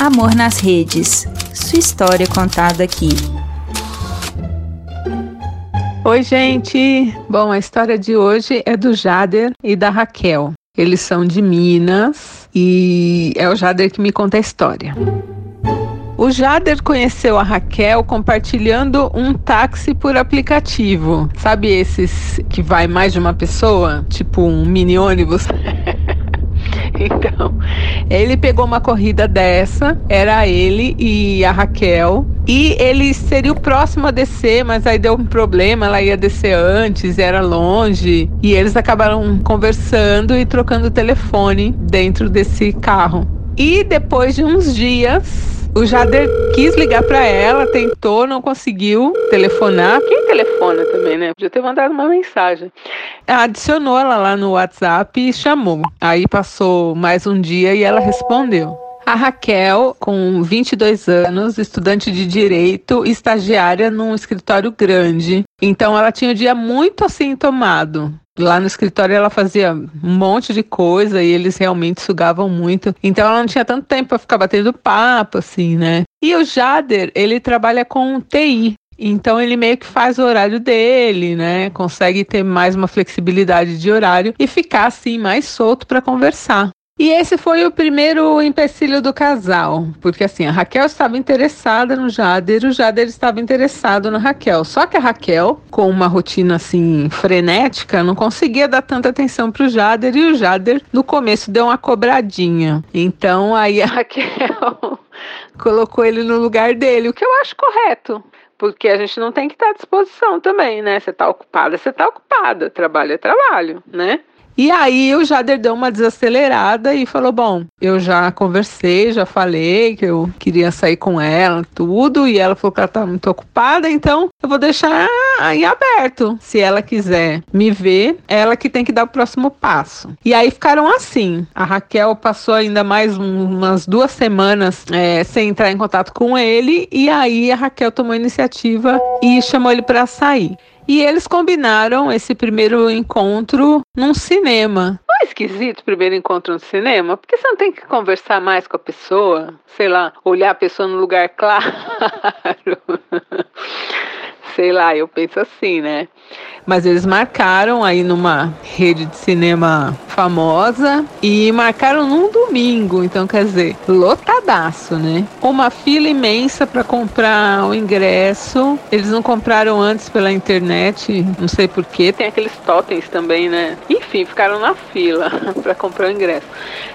Amor nas Redes. Sua história contada aqui. Oi, gente! Bom, a história de hoje é do Jader e da Raquel. Eles são de Minas e é o Jader que me conta a história. O Jader conheceu a Raquel compartilhando um táxi por aplicativo. Sabe esses que vai mais de uma pessoa? Tipo um mini ônibus? Então, ele pegou uma corrida dessa, era ele e a Raquel, e ele seria o próximo a descer, mas aí deu um problema, ela ia descer antes, era longe, e eles acabaram conversando e trocando telefone dentro desse carro. E depois de uns dias, o Jader quis ligar para ela, tentou, não conseguiu telefonar. Quem telefona também, né? Podia ter mandado uma mensagem. Adicionou ela lá no WhatsApp e chamou. Aí passou mais um dia e ela respondeu. A Raquel, com 22 anos, estudante de direito, estagiária num escritório grande. Então ela tinha o dia muito assim tomado. Lá no escritório ela fazia um monte de coisa e eles realmente sugavam muito. Então ela não tinha tanto tempo para ficar batendo papo, assim, né? E o Jader, ele trabalha com TI. Então ele meio que faz o horário dele, né? Consegue ter mais uma flexibilidade de horário e ficar assim mais solto para conversar. E esse foi o primeiro empecilho do casal, porque assim, a Raquel estava interessada no Jader, o Jader estava interessado na Raquel. Só que a Raquel, com uma rotina assim frenética, não conseguia dar tanta atenção para o Jader e o Jader no começo deu uma cobradinha. Então aí a Raquel colocou ele no lugar dele, o que eu acho correto porque a gente não tem que estar à disposição também, né? Você tá ocupada, você tá ocupada, trabalho é trabalho, né? E aí o Jader deu uma desacelerada e falou: Bom, eu já conversei, já falei que eu queria sair com ela, tudo, e ela falou que ela tá muito ocupada, então eu vou deixar em aberto. Se ela quiser me ver, ela que tem que dar o próximo passo. E aí ficaram assim. A Raquel passou ainda mais um, umas duas semanas é, sem entrar em contato com ele, e aí a Raquel tomou a iniciativa e chamou ele para sair. E eles combinaram esse primeiro encontro num cinema. Não é esquisito o primeiro encontro no cinema? Porque você não tem que conversar mais com a pessoa, sei lá, olhar a pessoa no lugar claro. Sei lá, eu penso assim, né? Mas eles marcaram aí numa rede de cinema famosa e marcaram num domingo, então quer dizer, lotadaço, né? Uma fila imensa para comprar o ingresso. Eles não compraram antes pela internet, não sei porquê. Tem aqueles totens também, né? Enfim, ficaram na fila para comprar o ingresso.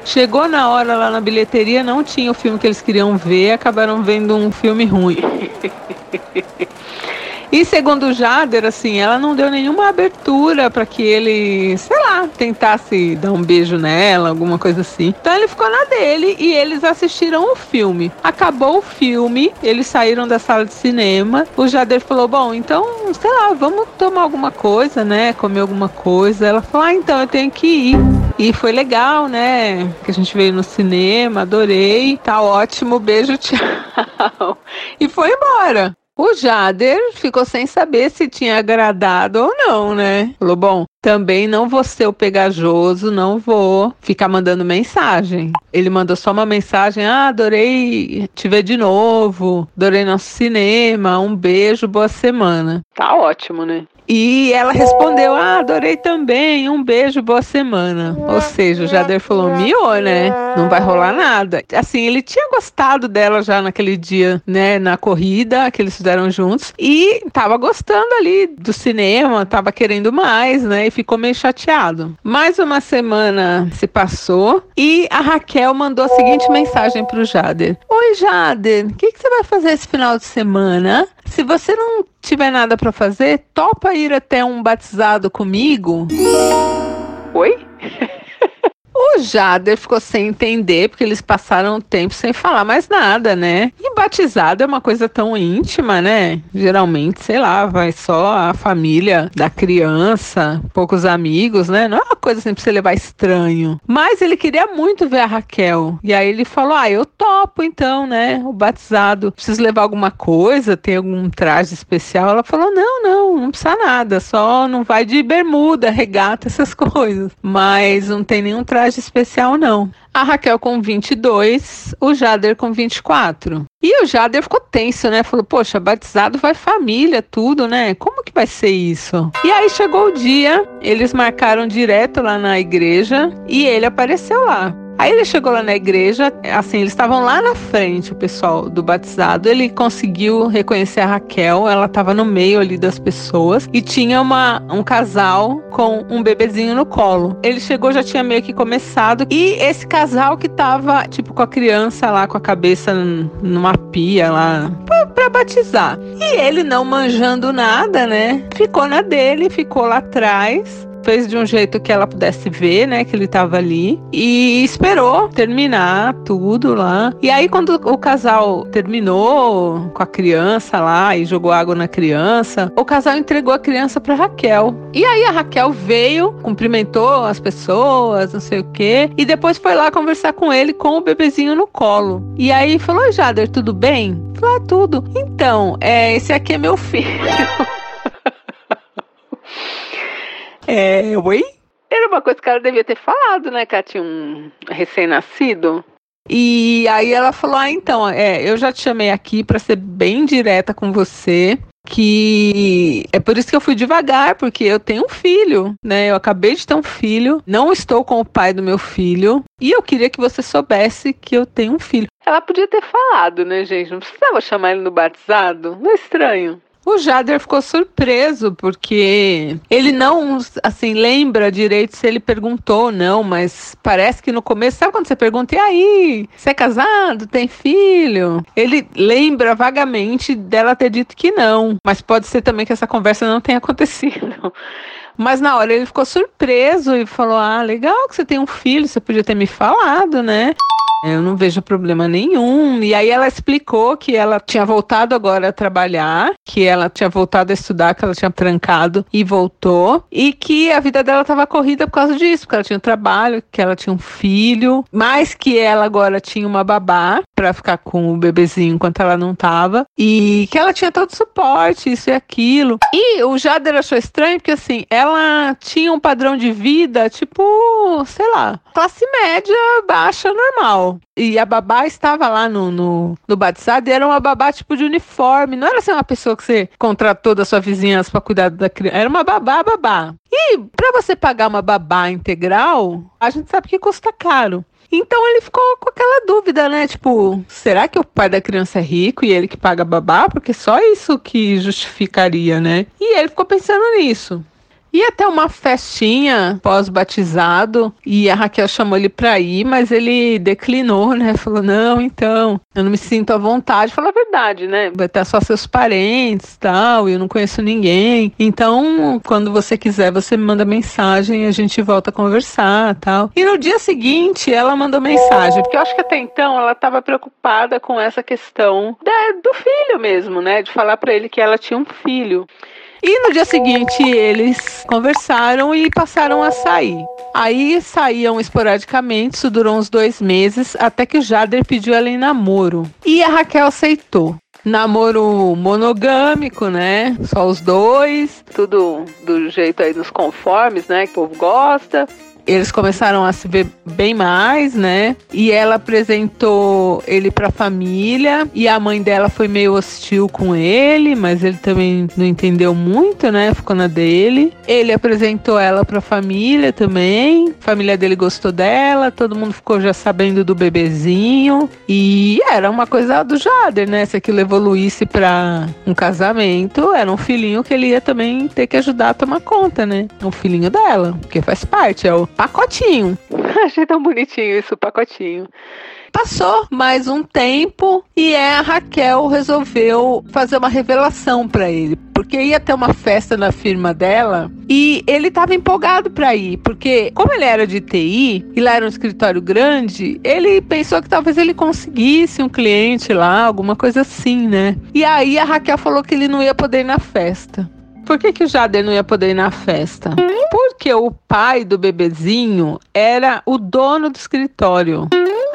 Chegou na hora lá na bilheteria, não tinha o filme que eles queriam ver, acabaram vendo um filme ruim. E segundo o Jader, assim, ela não deu nenhuma abertura para que ele, sei lá, tentasse dar um beijo nela, alguma coisa assim. Então ele ficou na dele e eles assistiram o filme. Acabou o filme, eles saíram da sala de cinema. O Jader falou: Bom, então, sei lá, vamos tomar alguma coisa, né? Comer alguma coisa. Ela falou: Ah, então eu tenho que ir. E foi legal, né? Que a gente veio no cinema, adorei. Tá ótimo, beijo, tchau. E foi embora. O Jader ficou sem saber se tinha agradado ou não, né? Falou: bom, também não vou ser o pegajoso, não vou ficar mandando mensagem. Ele mandou só uma mensagem: ah, adorei te ver de novo, adorei nosso cinema, um beijo, boa semana. Tá ótimo, né? E ela respondeu: Ah, adorei também, um beijo, boa semana. Ou seja, o Jader falou: Miô, né? Não vai rolar nada. Assim, ele tinha gostado dela já naquele dia, né? Na corrida que eles fizeram juntos. E tava gostando ali do cinema, tava querendo mais, né? E ficou meio chateado. Mais uma semana se passou e a Raquel mandou a seguinte mensagem pro Jader: Oi, Jader, o que, que você vai fazer esse final de semana? Se você não tiver nada para fazer, topa ir até um batizado comigo? Oi? O Jader ficou sem entender, porque eles passaram tempo sem falar mais nada, né? E batizado é uma coisa tão íntima, né? Geralmente, sei lá, vai só a família da criança, poucos amigos, né? Não é uma coisa assim pra você levar estranho. Mas ele queria muito ver a Raquel. E aí ele falou: Ah, eu topo então, né? O batizado. Preciso levar alguma coisa? Tem algum traje especial? Ela falou: Não, não, não precisa nada. Só não vai de bermuda, regata, essas coisas. Mas não tem nenhum traje especial, não. a Raquel com 22, o Jader com 24. E o Jader ficou tenso, né? Falou, poxa, batizado vai família, tudo, né? Como que vai ser isso? E aí chegou o dia, eles marcaram direto lá na igreja e ele apareceu lá. Aí ele chegou lá na igreja, assim, eles estavam lá na frente, o pessoal do batizado. Ele conseguiu reconhecer a Raquel, ela estava no meio ali das pessoas e tinha uma, um casal com um bebezinho no colo. Ele chegou, já tinha meio que começado e esse casal que tava, tipo, com a criança lá com a cabeça numa pia lá pra, pra batizar. E ele não manjando nada, né? Ficou na dele, ficou lá atrás fez de um jeito que ela pudesse ver, né, que ele tava ali e esperou terminar tudo lá. E aí quando o casal terminou com a criança lá e jogou água na criança, o casal entregou a criança para Raquel. E aí a Raquel veio, cumprimentou as pessoas, não sei o quê, e depois foi lá conversar com ele com o bebezinho no colo. E aí falou: "Jader, tudo bem?" Falou: ah, "Tudo". Então, é, esse aqui é meu filho. É, oi? Era uma coisa que ela devia ter falado, né? Que ela tinha um recém-nascido. E aí ela falou: Ah, então, é, eu já te chamei aqui para ser bem direta com você. Que é por isso que eu fui devagar, porque eu tenho um filho, né? Eu acabei de ter um filho, não estou com o pai do meu filho, e eu queria que você soubesse que eu tenho um filho. Ela podia ter falado, né, gente? Não precisava chamar ele no batizado. Não é estranho. O Jader ficou surpreso porque ele não, assim, lembra direito se ele perguntou ou não, mas parece que no começo, sabe quando você pergunta, e aí, você é casado, tem filho? Ele lembra vagamente dela ter dito que não, mas pode ser também que essa conversa não tenha acontecido. Mas na hora ele ficou surpreso e falou: Ah, legal que você tem um filho, você podia ter me falado, né? Eu não vejo problema nenhum. E aí ela explicou que ela tinha voltado agora a trabalhar, que ela tinha voltado a estudar, que ela tinha trancado e voltou, e que a vida dela estava corrida por causa disso, porque ela tinha um trabalho, que ela tinha um filho, mas que ela agora tinha uma babá para ficar com o bebezinho enquanto ela não tava, e que ela tinha todo o suporte, isso e aquilo. E o Jader achou estranho porque assim, ela tinha um padrão de vida tipo, sei lá, classe média baixa normal. E a babá estava lá no, no, no batizado e era uma babá tipo de uniforme. Não era assim uma pessoa que você contratou da sua vizinhança para cuidar da criança. Era uma babá, babá. E para você pagar uma babá integral, a gente sabe que custa caro. Então ele ficou com aquela dúvida, né? Tipo, será que o pai da criança é rico e ele que paga babá? Porque só isso que justificaria, né? E ele ficou pensando nisso. Ia ter uma festinha pós-batizado e a Raquel chamou ele pra ir, mas ele declinou, né? Falou: não, então, eu não me sinto à vontade. Falou a verdade, né? Vai ter só seus parentes tal, e eu não conheço ninguém. Então, quando você quiser, você me manda mensagem e a gente volta a conversar tal. E no dia seguinte, ela mandou mensagem, porque eu acho que até então ela estava preocupada com essa questão da, do filho mesmo, né? De falar para ele que ela tinha um filho. E no dia seguinte eles conversaram e passaram a sair. Aí saíam esporadicamente, isso durou uns dois meses, até que o Jader pediu ela em namoro. E a Raquel aceitou namoro monogâmico, né? Só os dois, tudo do jeito aí dos conformes, né? Que o povo gosta eles começaram a se ver bem mais, né? E ela apresentou ele para a família e a mãe dela foi meio hostil com ele, mas ele também não entendeu muito, né? Ficou na dele. Ele apresentou ela para a família também. A família dele gostou dela, todo mundo ficou já sabendo do bebezinho e era uma coisa do Jader, né? Se aquilo evoluísse para um casamento, era um filhinho que ele ia também ter que ajudar a tomar conta, né? Um filhinho dela, porque faz parte, é o pacotinho. Achei tão bonitinho isso, pacotinho. Passou mais um tempo e é, a Raquel resolveu fazer uma revelação para ele, porque ia ter uma festa na firma dela e ele estava empolgado para ir, porque como ele era de TI e lá era um escritório grande, ele pensou que talvez ele conseguisse um cliente lá, alguma coisa assim, né? E aí a Raquel falou que ele não ia poder ir na festa. Por que, que o Jader não ia poder ir na festa? Porque o pai do bebezinho era o dono do escritório.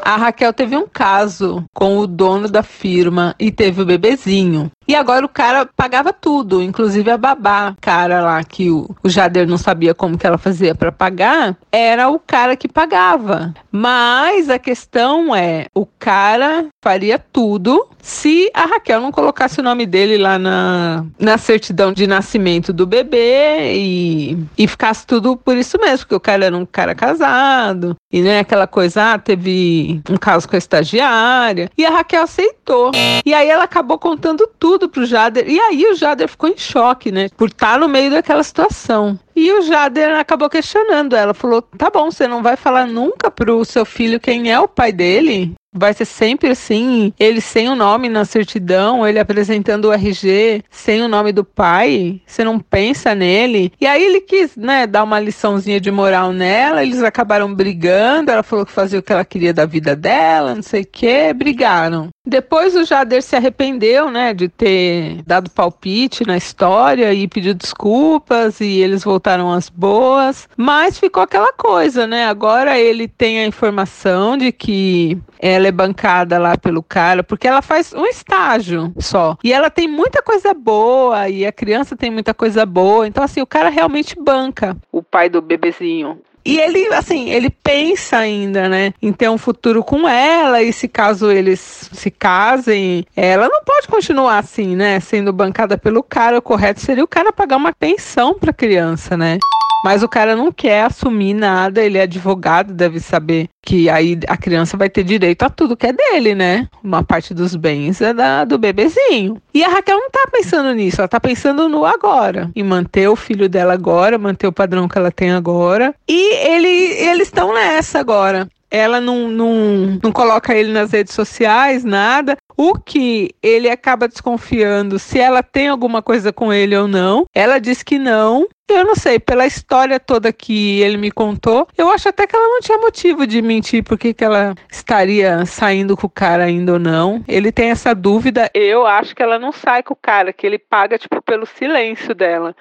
A Raquel teve um caso com o dono da firma e teve o bebezinho. E agora o cara pagava tudo, inclusive a babá, cara lá que o, o Jader não sabia como que ela fazia para pagar, era o cara que pagava. Mas a questão é, o cara faria tudo se a Raquel não colocasse o nome dele lá na, na certidão de nascimento do bebê e, e ficasse tudo por isso mesmo, porque o cara era um cara casado, e né, aquela coisa, ah, teve um caso com a estagiária, e a Raquel aceitou. E aí ela acabou contando tudo pro Jader, e aí o Jader ficou em choque, né, por estar no meio daquela situação. E o Jader acabou questionando ela, falou: "Tá bom, você não vai falar nunca pro seu filho quem é o pai dele?" Vai ser sempre assim, ele sem o nome na certidão, ele apresentando o RG sem o nome do pai, você não pensa nele. E aí ele quis, né, dar uma liçãozinha de moral nela, eles acabaram brigando, ela falou que fazia o que ela queria da vida dela, não sei o que, brigaram. Depois o Jader se arrependeu, né, de ter dado palpite na história e pediu desculpas e eles voltaram às boas, mas ficou aquela coisa, né? Agora ele tem a informação de que ela é bancada lá pelo cara, porque ela faz um estágio só. E ela tem muita coisa boa, e a criança tem muita coisa boa. Então, assim, o cara realmente banca o pai do bebezinho. E ele, assim, ele pensa ainda, né, em ter um futuro com ela, e se caso eles se casem, ela não pode continuar assim, né, sendo bancada pelo cara. O correto seria o cara pagar uma pensão pra criança, né? Mas o cara não quer assumir nada, ele é advogado, deve saber que aí a criança vai ter direito a tudo que é dele, né? Uma parte dos bens é da, do bebezinho. E a Raquel não tá pensando nisso, ela tá pensando no agora, em manter o filho dela agora, manter o padrão que ela tem agora. E ele, eles estão nessa agora ela não, não, não coloca ele nas redes sociais, nada. O que ele acaba desconfiando se ela tem alguma coisa com ele ou não. Ela diz que não. Eu não sei, pela história toda que ele me contou, eu acho até que ela não tinha motivo de mentir porque que ela estaria saindo com o cara ainda ou não. Ele tem essa dúvida. Eu acho que ela não sai com o cara, que ele paga, tipo, pelo silêncio dela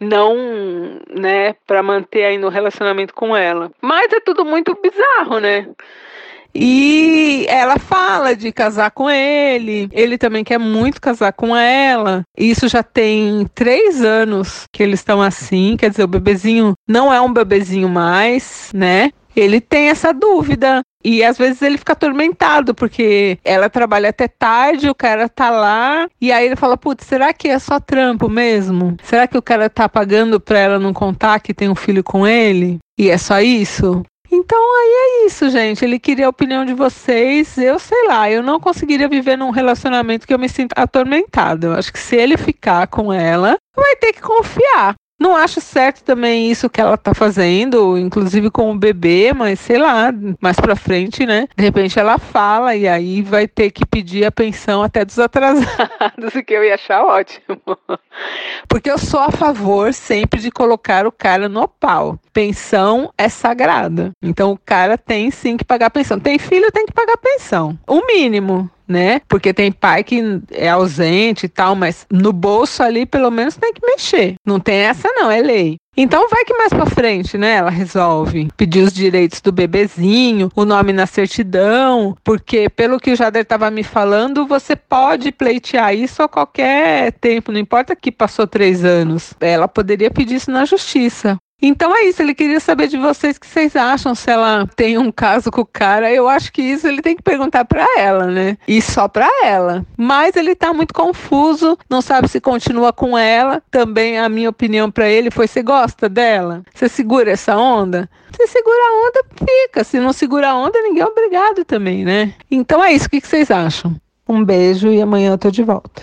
não, né, para manter aí no relacionamento com ela. Mas é tudo muito bizarro, né? E ela fala de casar com ele. Ele também quer muito casar com ela. Isso já tem três anos que eles estão assim. Quer dizer, o bebezinho não é um bebezinho mais, né? Ele tem essa dúvida. E às vezes ele fica atormentado, porque ela trabalha até tarde, o cara tá lá, e aí ele fala: Putz, será que é só trampo mesmo? Será que o cara tá pagando pra ela não contar que tem um filho com ele? E é só isso? Então aí é isso, gente. Ele queria a opinião de vocês. Eu sei lá, eu não conseguiria viver num relacionamento que eu me sinto atormentado. Eu acho que se ele ficar com ela, vai ter que confiar. Não acho certo também isso que ela tá fazendo, inclusive com o bebê, mas sei lá, mais pra frente, né? De repente ela fala e aí vai ter que pedir a pensão até dos atrasados, o que eu ia achar ótimo. Porque eu sou a favor sempre de colocar o cara no pau. Pensão é sagrada. Então o cara tem sim que pagar pensão. Tem filho, tem que pagar pensão. O mínimo né? Porque tem pai que é ausente e tal, mas no bolso ali pelo menos tem que mexer. Não tem essa não, é lei. Então vai que mais para frente, né? Ela resolve pedir os direitos do bebezinho, o nome na certidão, porque pelo que o Jader estava me falando, você pode pleitear isso a qualquer tempo, não importa que passou três anos. Ela poderia pedir isso na justiça. Então é isso, ele queria saber de vocês o que vocês acham, se ela tem um caso com o cara. Eu acho que isso ele tem que perguntar para ela, né? E só para ela. Mas ele tá muito confuso, não sabe se continua com ela. Também a minha opinião para ele foi: você gosta dela? Você segura essa onda? Se segura a onda, fica. Se não segura a onda, ninguém é obrigado também, né? Então é isso, o que vocês acham? Um beijo e amanhã eu tô de volta.